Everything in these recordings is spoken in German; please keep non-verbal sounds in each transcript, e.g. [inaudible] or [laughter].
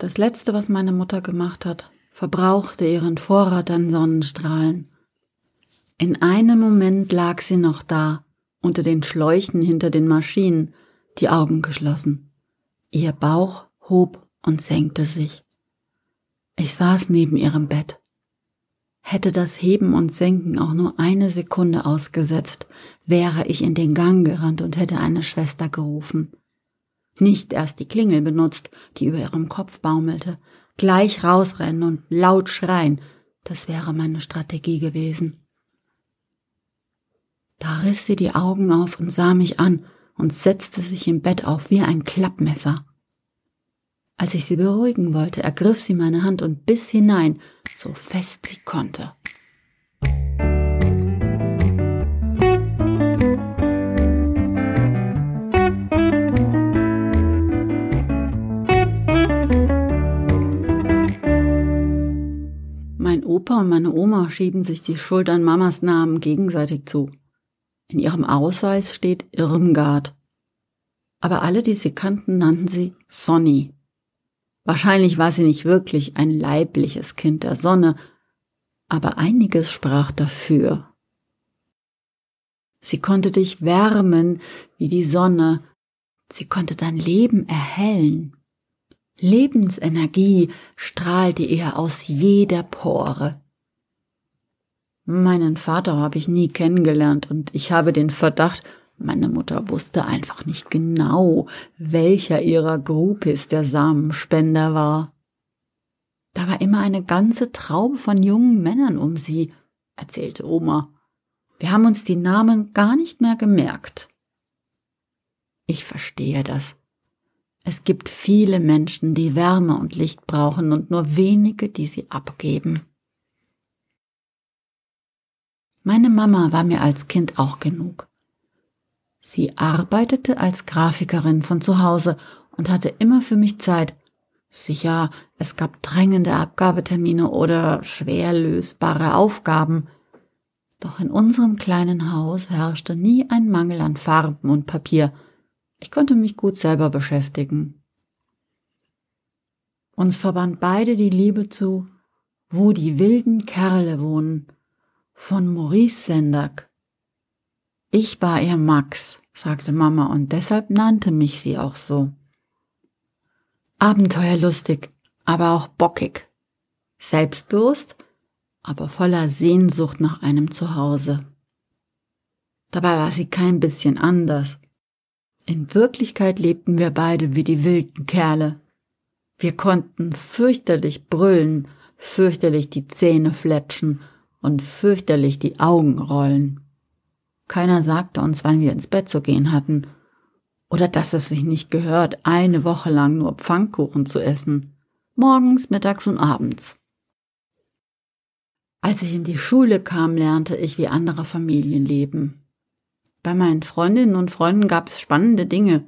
Das letzte, was meine Mutter gemacht hat, verbrauchte ihren Vorrat an Sonnenstrahlen. In einem Moment lag sie noch da, unter den Schläuchen hinter den Maschinen, die Augen geschlossen. Ihr Bauch hob und senkte sich. Ich saß neben ihrem Bett. Hätte das Heben und Senken auch nur eine Sekunde ausgesetzt, wäre ich in den Gang gerannt und hätte eine Schwester gerufen. Nicht erst die Klingel benutzt, die über ihrem Kopf baumelte, gleich rausrennen und laut schreien, das wäre meine Strategie gewesen. Da riss sie die Augen auf und sah mich an und setzte sich im Bett auf wie ein Klappmesser. Als ich sie beruhigen wollte, ergriff sie meine Hand und biss hinein, so fest sie konnte. Opa und meine Oma schieben sich die Schuld an Mamas Namen gegenseitig zu. In ihrem Ausweis steht Irmgard. Aber alle, die sie kannten, nannten sie Sonny. Wahrscheinlich war sie nicht wirklich ein leibliches Kind der Sonne, aber einiges sprach dafür. Sie konnte dich wärmen wie die Sonne, sie konnte dein Leben erhellen. Lebensenergie strahlte ihr aus jeder Pore. Meinen Vater habe ich nie kennengelernt und ich habe den Verdacht, meine Mutter wusste einfach nicht genau, welcher ihrer Groupies der Samenspender war. Da war immer eine ganze Traube von jungen Männern um sie, erzählte Oma. Wir haben uns die Namen gar nicht mehr gemerkt. Ich verstehe das. Es gibt viele Menschen, die Wärme und Licht brauchen und nur wenige, die sie abgeben. Meine Mama war mir als Kind auch genug. Sie arbeitete als Grafikerin von zu Hause und hatte immer für mich Zeit. Sicher, es gab drängende Abgabetermine oder schwer lösbare Aufgaben. Doch in unserem kleinen Haus herrschte nie ein Mangel an Farben und Papier. Ich konnte mich gut selber beschäftigen. Uns verband beide die Liebe zu, wo die wilden Kerle wohnen, von Maurice Sendak. Ich war ihr Max, sagte Mama, und deshalb nannte mich sie auch so. Abenteuerlustig, aber auch bockig. Selbstbewusst, aber voller Sehnsucht nach einem Zuhause. Dabei war sie kein bisschen anders. In Wirklichkeit lebten wir beide wie die wilden Kerle. Wir konnten fürchterlich brüllen, fürchterlich die Zähne fletschen und fürchterlich die Augen rollen. Keiner sagte uns, wann wir ins Bett zu gehen hatten, oder dass es sich nicht gehört, eine Woche lang nur Pfannkuchen zu essen, morgens, mittags und abends. Als ich in die Schule kam, lernte ich, wie andere Familien leben. Bei meinen Freundinnen und Freunden gab es spannende Dinge,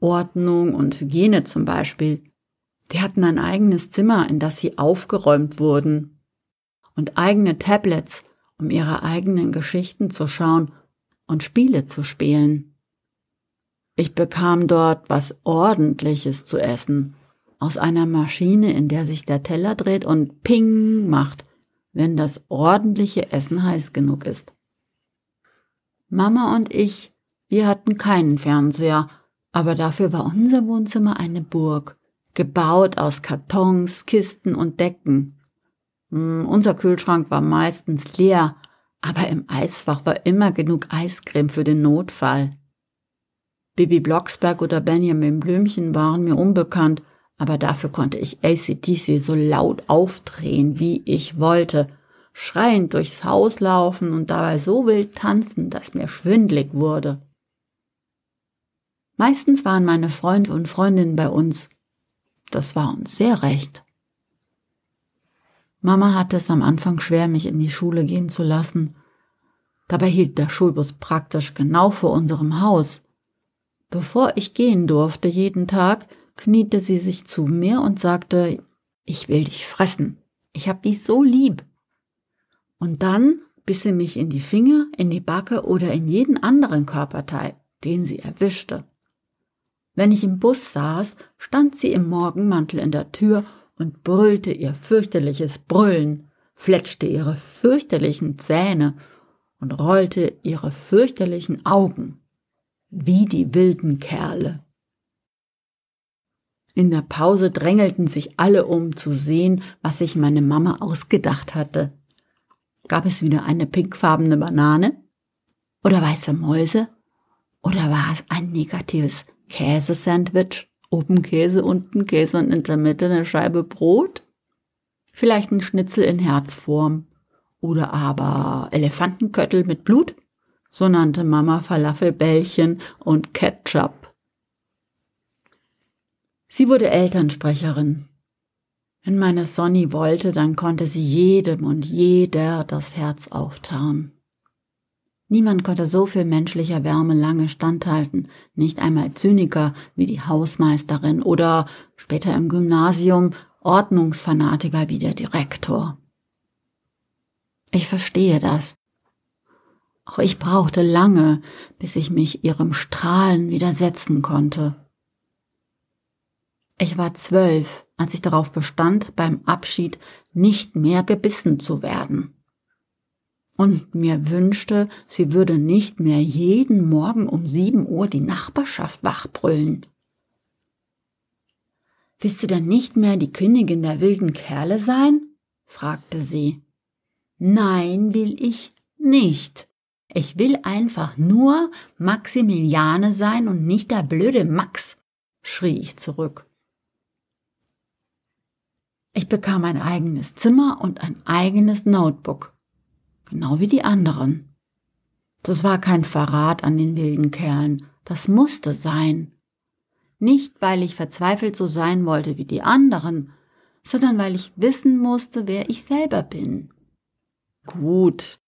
Ordnung und Hygiene zum Beispiel. Die hatten ein eigenes Zimmer, in das sie aufgeräumt wurden, und eigene Tablets, um ihre eigenen Geschichten zu schauen und Spiele zu spielen. Ich bekam dort was Ordentliches zu essen, aus einer Maschine, in der sich der Teller dreht und Ping macht, wenn das ordentliche Essen heiß genug ist. Mama und ich, wir hatten keinen Fernseher, aber dafür war unser Wohnzimmer eine Burg, gebaut aus Kartons, Kisten und Decken. Hm, unser Kühlschrank war meistens leer, aber im Eisfach war immer genug Eiscreme für den Notfall. Bibi Blocksberg oder Benjamin Blümchen waren mir unbekannt, aber dafür konnte ich ACDC so laut aufdrehen, wie ich wollte, schreiend durchs Haus laufen und dabei so wild tanzen, dass mir schwindlig wurde. Meistens waren meine Freunde und Freundinnen bei uns. Das war uns sehr recht. Mama hatte es am Anfang schwer, mich in die Schule gehen zu lassen. Dabei hielt der Schulbus praktisch genau vor unserem Haus. Bevor ich gehen durfte jeden Tag, kniete sie sich zu mir und sagte, ich will dich fressen. Ich hab dich so lieb. Und dann biss sie mich in die Finger, in die Backe oder in jeden anderen Körperteil, den sie erwischte. Wenn ich im Bus saß, stand sie im Morgenmantel in der Tür und brüllte ihr fürchterliches Brüllen, fletschte ihre fürchterlichen Zähne und rollte ihre fürchterlichen Augen, wie die wilden Kerle. In der Pause drängelten sich alle um zu sehen, was sich meine Mama ausgedacht hatte. Gab es wieder eine pinkfarbene Banane? Oder weiße Mäuse? Oder war es ein negatives Käsesandwich? Oben Käse, unten Käse und in der Mitte eine Scheibe Brot? Vielleicht ein Schnitzel in Herzform. Oder aber Elefantenköttel mit Blut? So nannte Mama Falafelbällchen und Ketchup. Sie wurde Elternsprecherin. Wenn meine Sonny wollte, dann konnte sie jedem und jeder das Herz auftauen. Niemand konnte so viel menschlicher Wärme lange standhalten, nicht einmal Zyniker wie die Hausmeisterin oder später im Gymnasium Ordnungsfanatiker wie der Direktor. Ich verstehe das. Auch ich brauchte lange, bis ich mich ihrem Strahlen widersetzen konnte. Ich war zwölf, als ich darauf bestand, beim Abschied nicht mehr gebissen zu werden und mir wünschte, sie würde nicht mehr jeden Morgen um sieben Uhr die Nachbarschaft wachbrüllen. Willst du denn nicht mehr die Königin der wilden Kerle sein? fragte sie. Nein, will ich nicht. Ich will einfach nur Maximiliane sein und nicht der blöde Max, schrie ich zurück. Ich bekam ein eigenes Zimmer und ein eigenes Notebook genau wie die anderen. Das war kein Verrat an den wilden Kerlen, das musste sein. Nicht, weil ich verzweifelt so sein wollte wie die anderen, sondern weil ich wissen musste, wer ich selber bin. Gut,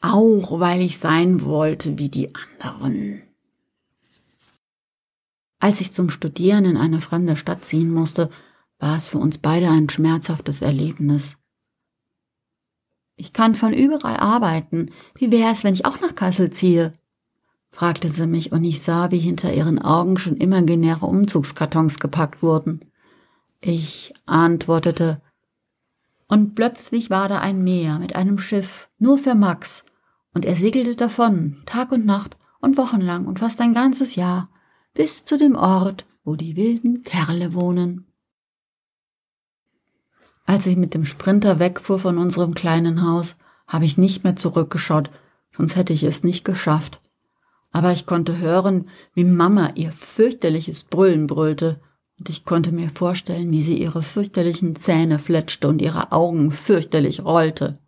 auch weil ich sein wollte wie die anderen. Als ich zum Studieren in eine fremde Stadt ziehen musste, war es für uns beide ein schmerzhaftes Erlebnis. Ich kann von überall arbeiten. Wie wäre es, wenn ich auch nach Kassel ziehe? fragte sie mich, und ich sah, wie hinter ihren Augen schon imaginäre Umzugskartons gepackt wurden. Ich antwortete, und plötzlich war da ein Meer mit einem Schiff, nur für Max, und er segelte davon, Tag und Nacht und wochenlang und fast ein ganzes Jahr, bis zu dem Ort, wo die wilden Kerle wohnen. Als ich mit dem Sprinter wegfuhr von unserem kleinen Haus, habe ich nicht mehr zurückgeschaut, sonst hätte ich es nicht geschafft. Aber ich konnte hören, wie Mama ihr fürchterliches Brüllen brüllte, und ich konnte mir vorstellen, wie sie ihre fürchterlichen Zähne fletschte und ihre Augen fürchterlich rollte.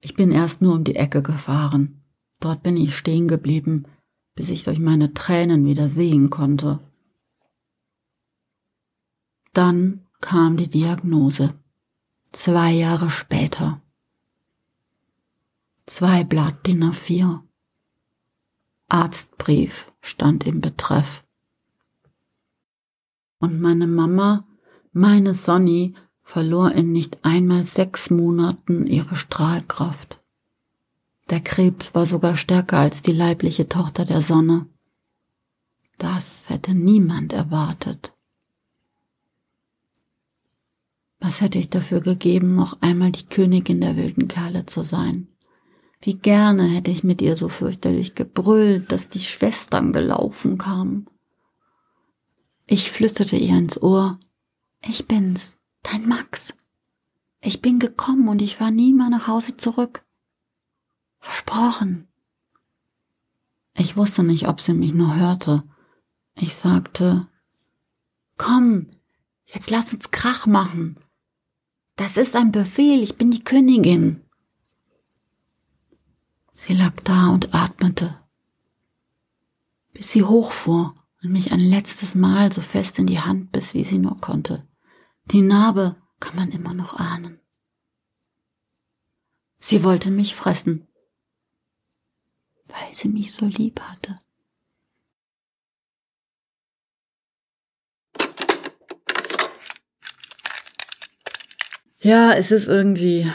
Ich bin erst nur um die Ecke gefahren. Dort bin ich stehen geblieben, bis ich durch meine Tränen wieder sehen konnte. Dann kam die Diagnose. Zwei Jahre später. Zwei Blatt DIN A4. Arztbrief stand im Betreff. Und meine Mama, meine Sonny, verlor in nicht einmal sechs Monaten ihre Strahlkraft. Der Krebs war sogar stärker als die leibliche Tochter der Sonne. Das hätte niemand erwartet. Was hätte ich dafür gegeben, noch einmal die Königin der wilden Kerle zu sein? Wie gerne hätte ich mit ihr so fürchterlich gebrüllt, dass die Schwestern gelaufen kamen. Ich flüsterte ihr ins Ohr, ich bin's, dein Max. Ich bin gekommen und ich fahr nie mehr nach Hause zurück. Versprochen. Ich wusste nicht, ob sie mich nur hörte. Ich sagte, komm, jetzt lass uns Krach machen. Das ist ein Befehl, ich bin die Königin. Sie lag da und atmete, bis sie hochfuhr und mich ein letztes Mal so fest in die Hand biss, wie sie nur konnte. Die Narbe kann man immer noch ahnen. Sie wollte mich fressen, weil sie mich so lieb hatte. Ja, es ist irgendwie,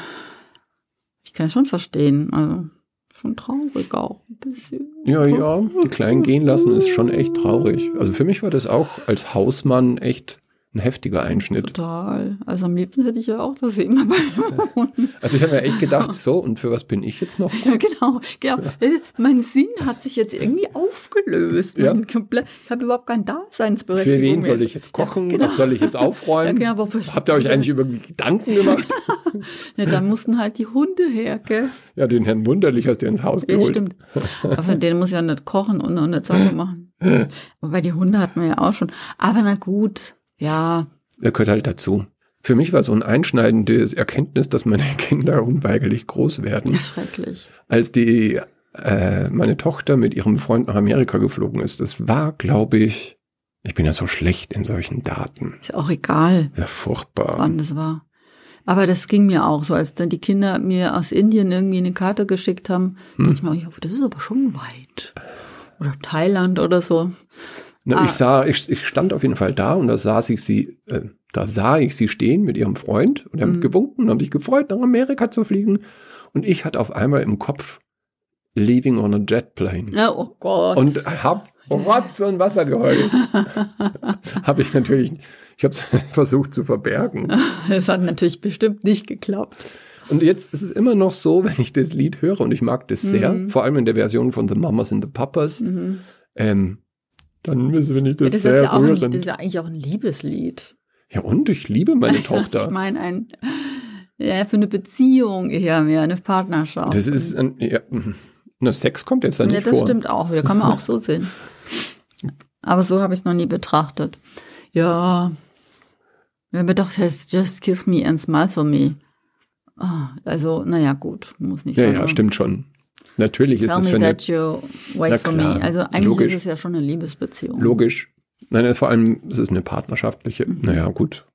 ich kann es schon verstehen. Also schon traurig auch ein bisschen. Ja, ja, die Kleinen gehen lassen ist schon echt traurig. Also für mich war das auch als Hausmann echt ein heftiger Einschnitt. Total. Also am liebsten hätte ich ja auch das immer bei wohnen. Also ich habe mir echt gedacht, so, und für was bin ich jetzt noch? Ja, genau. genau. Ja. Mein Sinn hat sich jetzt irgendwie aufgelöst. Ja. Ich habe überhaupt kein Daseinsberechtigung. Für wen soll ich jetzt kochen? Ja, genau. Was soll ich jetzt [laughs] aufräumen? Ja, genau, Habt ihr euch eigentlich über Gedanken gemacht? [laughs] ja, da mussten halt die Hunde her, gell? Ja, den Herrn Wunderlich hast du ins Haus geholt. Ja, stimmt. [laughs] Aber den muss ja nicht kochen und eine sauber machen. Wobei die Hunde hatten wir ja auch schon. Aber na gut, ja. Er gehört halt dazu. Für mich war so ein einschneidendes Erkenntnis, dass meine [laughs] Kinder unweigerlich groß werden. Schrecklich. Als die äh, meine Tochter mit ihrem Freund nach Amerika geflogen ist, das war, glaube ich, ich bin ja so schlecht in solchen Daten. Ist auch egal. Ja, furchtbar. Wann das war. Aber das ging mir auch so, als dann die Kinder mir aus Indien irgendwie eine Karte geschickt haben, hm. dachte ich mir, das ist aber schon weit. Oder Thailand oder so. Ne, ah. Ich sah, ich, ich stand auf jeden Fall da und da sah ich sie, äh, da sah ich sie stehen mit ihrem Freund und haben mhm. gewunken und haben sich gefreut, nach Amerika zu fliegen. Und ich hatte auf einmal im Kopf Leaving on a Jet Plane. Oh Gott. Und hab Rotz und Wasser geheult. [laughs] habe ich natürlich, ich habe es [laughs] versucht zu verbergen. Es hat natürlich bestimmt nicht geklappt. Und jetzt ist es immer noch so, wenn ich das Lied höre und ich mag das sehr, mhm. vor allem in der Version von The Mamas and the Papas, mhm. ähm, dann müssen wir nicht das, ja, das sehr ist ja auch ein, Das ist ja eigentlich auch ein Liebeslied. Ja, und ich liebe meine [laughs] Tochter. ich meine, ein, ja, für eine Beziehung eher mehr, eine Partnerschaft. Das ist ein, ja, na, Sex kommt jetzt da nicht ja, das vor. Das stimmt auch, da kann man auch so sehen. Aber so habe ich es noch nie betrachtet. Ja, wenn man doch heißt, just kiss me and smile for me. Oh, also, naja, gut, muss nicht ja, sein. Ja, ja, stimmt schon. Natürlich ist es für eine, you wait for me. Also eigentlich logisch. ist es ja schon eine Liebesbeziehung. Logisch. Nein, vor allem ist es eine partnerschaftliche. Mhm. Naja, gut.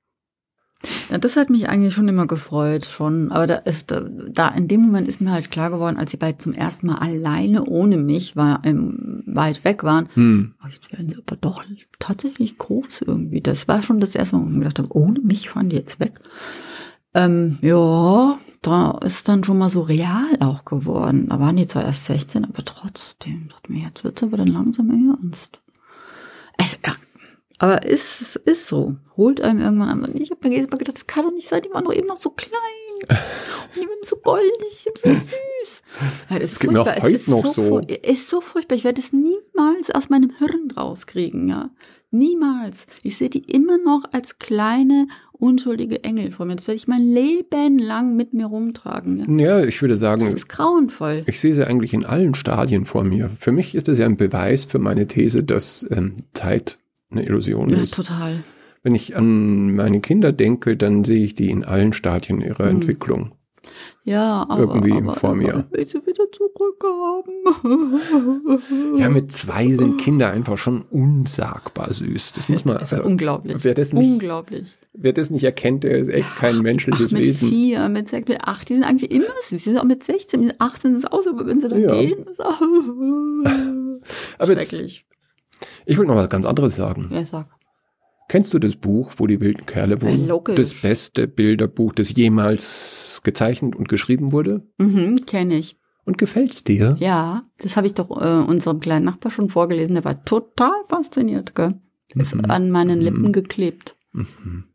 Ja, das hat mich eigentlich schon immer gefreut, schon. Aber da ist, da in dem Moment ist mir halt klar geworden, als sie beide zum ersten Mal alleine ohne mich war, im, weit weg waren, hm. oh, jetzt werden sie aber doch tatsächlich groß irgendwie. Das war schon das erste Mal, wo ich gedacht habe, ohne mich fahren die jetzt weg. Ähm, ja, da ist dann schon mal so real auch geworden. Da waren die zwar erst 16, aber trotzdem, dachte mir, jetzt wird's aber dann langsam ernst. Es, ja, aber ist, ist so. Holt einem irgendwann an. Ich habe mir gedacht, das kann doch nicht sein, die waren doch eben noch so klein. Und die waren so goldig, so süß. Ja, das ist das furchtbar. Heute es ist noch so, so. ist so furchtbar. Ich werde es niemals aus meinem Hirn rauskriegen, ja. Niemals. Ich sehe die immer noch als kleine, unschuldige Engel vor mir. Das werde ich mein Leben lang mit mir rumtragen. Ja, ja ich würde sagen. Das ist grauenvoll. Ich sehe sie eigentlich in allen Stadien vor mir. Für mich ist das ja ein Beweis für meine These, dass ähm, Zeit eine Illusion ja, ist. total. Wenn ich an meine Kinder denke, dann sehe ich die in allen Stadien ihrer mhm. Entwicklung. Ja, aber, irgendwie aber, vor mir. Aber ich sie wieder zurückhaben. [laughs] Ja, mit zwei sind Kinder einfach schon unsagbar süß. Das muss [laughs] man. Das ist also, unglaublich. Wer das nicht, unglaublich. Wer das nicht erkennt, der ist echt kein menschliches Ach, mit Wesen. Mit vier, mit sechs, mit acht, die sind eigentlich immer süß. Die sind auch mit 16, mit 18 ist es auch so, aber wenn sie dann ja. gehen, ist auch [laughs] aber jetzt, ich will noch was ganz anderes sagen. Ja, sag. Kennst du das Buch, wo die wilden Kerle wohnen? Logisch. Das beste Bilderbuch, das jemals gezeichnet und geschrieben wurde? Mhm, kenne ich. Und gefällt's dir? Ja, das habe ich doch äh, unserem kleinen Nachbar schon vorgelesen. Der war total fasziniert, gell? Ist mhm. an meinen Lippen mhm. geklebt. Mhm.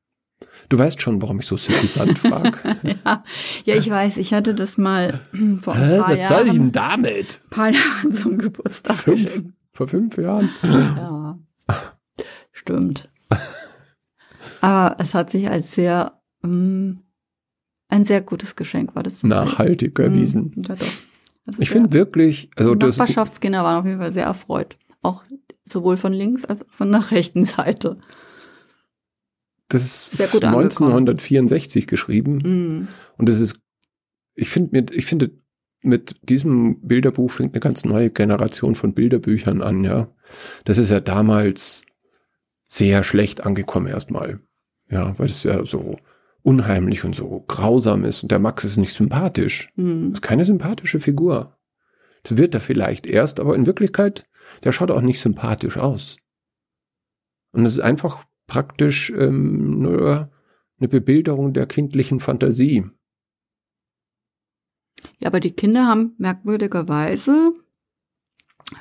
Du weißt schon, warum ich so suffisant frage. [laughs] ja, ja, ich weiß. Ich hatte das mal [clears throat] vor ein paar Hä, was Jahren. Soll ich denn damit? Ein paar [laughs] Jahren zum Geburtstag Fünf, Vor fünf Jahren? Ja, stimmt. [laughs] Aber es hat sich als sehr, ähm, ein sehr gutes Geschenk war das. Nachhaltig erwiesen. Mhm, ja, doch. Also ich finde wirklich, also die Nachbarschaftskinder waren auf jeden Fall sehr erfreut. Auch sowohl von links als auch von der rechten Seite. Das ist sehr gut 1964 geschrieben. Mhm. Und das ist, ich finde, ich finde, mit diesem Bilderbuch fängt eine ganz neue Generation von Bilderbüchern an, ja. Das ist ja damals sehr schlecht angekommen erstmal. Ja, weil es ja so unheimlich und so grausam ist und der Max ist nicht sympathisch. Mhm. Ist keine sympathische Figur. Das wird er vielleicht erst, aber in Wirklichkeit, der schaut auch nicht sympathisch aus. Und es ist einfach praktisch ähm, nur eine Bebilderung der kindlichen Fantasie. Ja, aber die Kinder haben merkwürdigerweise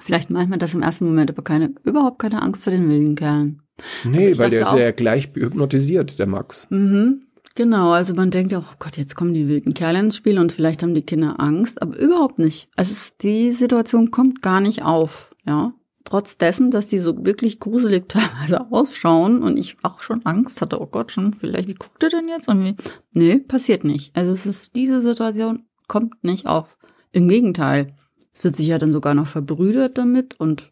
vielleicht manchmal das im ersten Moment, aber keine, überhaupt keine Angst vor den wilden Kerlen. Nee, also weil der ist ja gleich hypnotisiert, der Max. Mhm. Genau, also man denkt auch, oh Gott, jetzt kommen die wilden Kerle ins Spiel und vielleicht haben die Kinder Angst, aber überhaupt nicht. Also es, die Situation kommt gar nicht auf, ja. Trotz dessen, dass die so wirklich gruselig [laughs] teilweise ausschauen und ich auch schon Angst hatte, oh Gott, schon vielleicht, wie guckt er denn jetzt? Und wie, nee, passiert nicht. Also es ist, diese Situation kommt nicht auf. Im Gegenteil. Es wird sich ja dann sogar noch verbrüdert damit und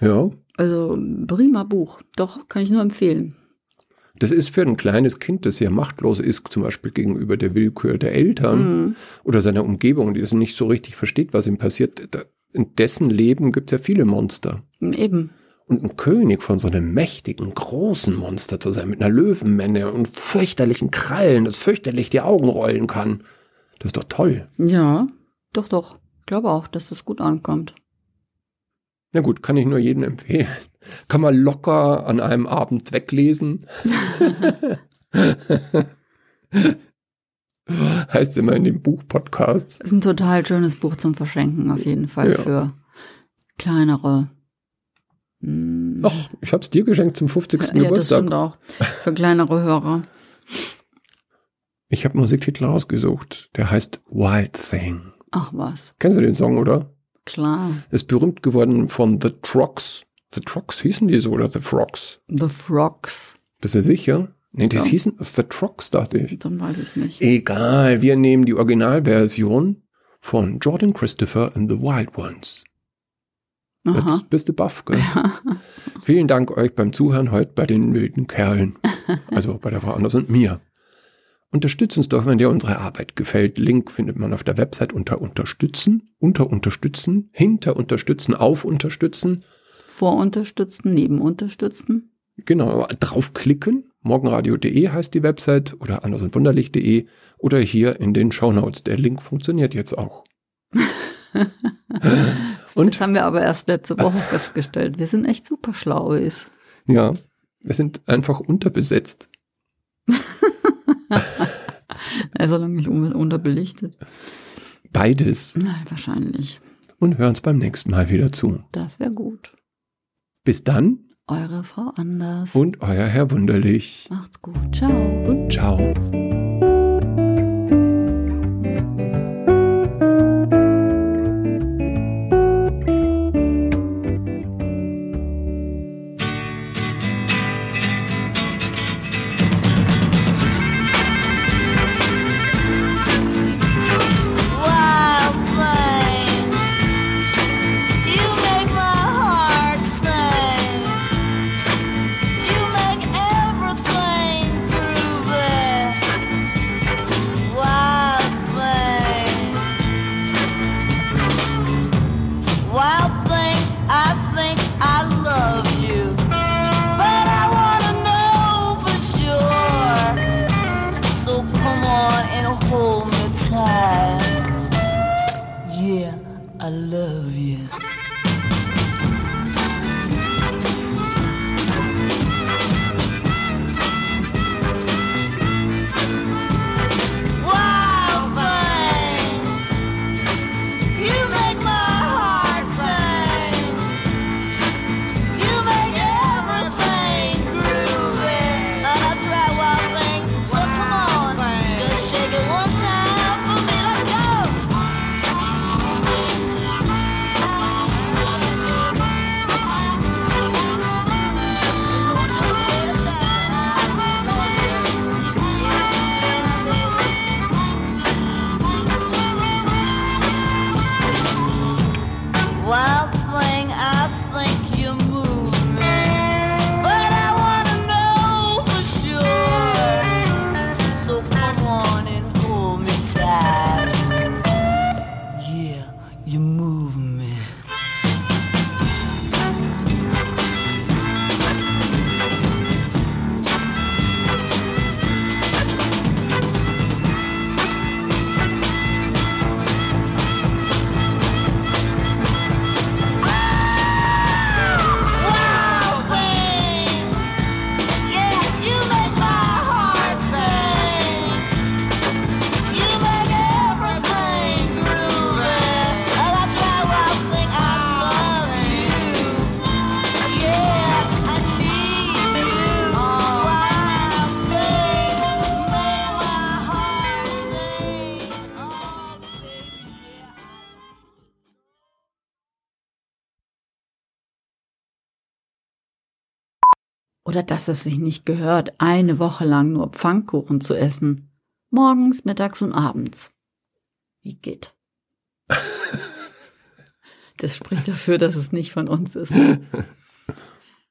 ja. Also prima Buch. Doch, kann ich nur empfehlen. Das ist für ein kleines Kind, das ja machtlos ist, zum Beispiel gegenüber der Willkür der Eltern mhm. oder seiner Umgebung, die das nicht so richtig versteht, was ihm passiert. In dessen Leben gibt es ja viele Monster. Eben. Und ein König von so einem mächtigen, großen Monster zu sein, mit einer Löwenmänne und fürchterlichen Krallen, das fürchterlich die Augen rollen kann. Das ist doch toll. Ja, doch, doch. Ich glaube auch, dass das gut ankommt. Na gut, kann ich nur jedem empfehlen. Kann man locker an einem Abend weglesen. [laughs] heißt immer in dem Buch-Podcast. Ist ein total schönes Buch zum Verschenken, auf jeden Fall ja. für kleinere. Ach, ich habe es dir geschenkt zum 50. Ja, Geburtstag. Das stimmt auch. Für kleinere Hörer. Ich habe Musiktitel rausgesucht. Der heißt Wild Thing. Ach was. Kennst du den Song, oder? Klar. Ist berühmt geworden von The Trucks. The Trucks hießen die so oder The Frogs? The Frogs. Bist du sicher? Nee, das ja. hießen The Trucks, dachte ich. Dann weiß ich nicht. Egal, wir nehmen die Originalversion von Jordan Christopher and the Wild Ones. Aha. Jetzt bist du baff, gell? Ja. Vielen Dank euch beim Zuhören heute bei den wilden Kerlen. Also bei der Frau Anders und mir. Unterstützt uns doch, wenn dir unsere Arbeit gefällt. Link findet man auf der Website unter Unterstützen, unter Unterstützen, hinter Unterstützen, auf Unterstützen. Vor Unterstützen, neben Unterstützen. Genau, draufklicken. Morgenradio.de heißt die Website oder andersundwunderlich.de oder hier in den Shownotes. Der Link funktioniert jetzt auch. [laughs] Und, das haben wir aber erst letzte Woche festgestellt. Wir sind echt super schlau. Ist. Ja, wir sind einfach unterbesetzt. Also lange nicht unterbelichtet. Beides. Nein, wahrscheinlich. Und hören uns beim nächsten Mal wieder zu. Das wäre gut. Bis dann. Eure Frau Anders. Und euer Herr Wunderlich. Macht's gut. Ciao. Und ciao. Oder dass es sich nicht gehört, eine Woche lang nur Pfannkuchen zu essen. Morgens, mittags und abends. Wie geht? [laughs] Das spricht dafür, dass es nicht von uns ist. [laughs]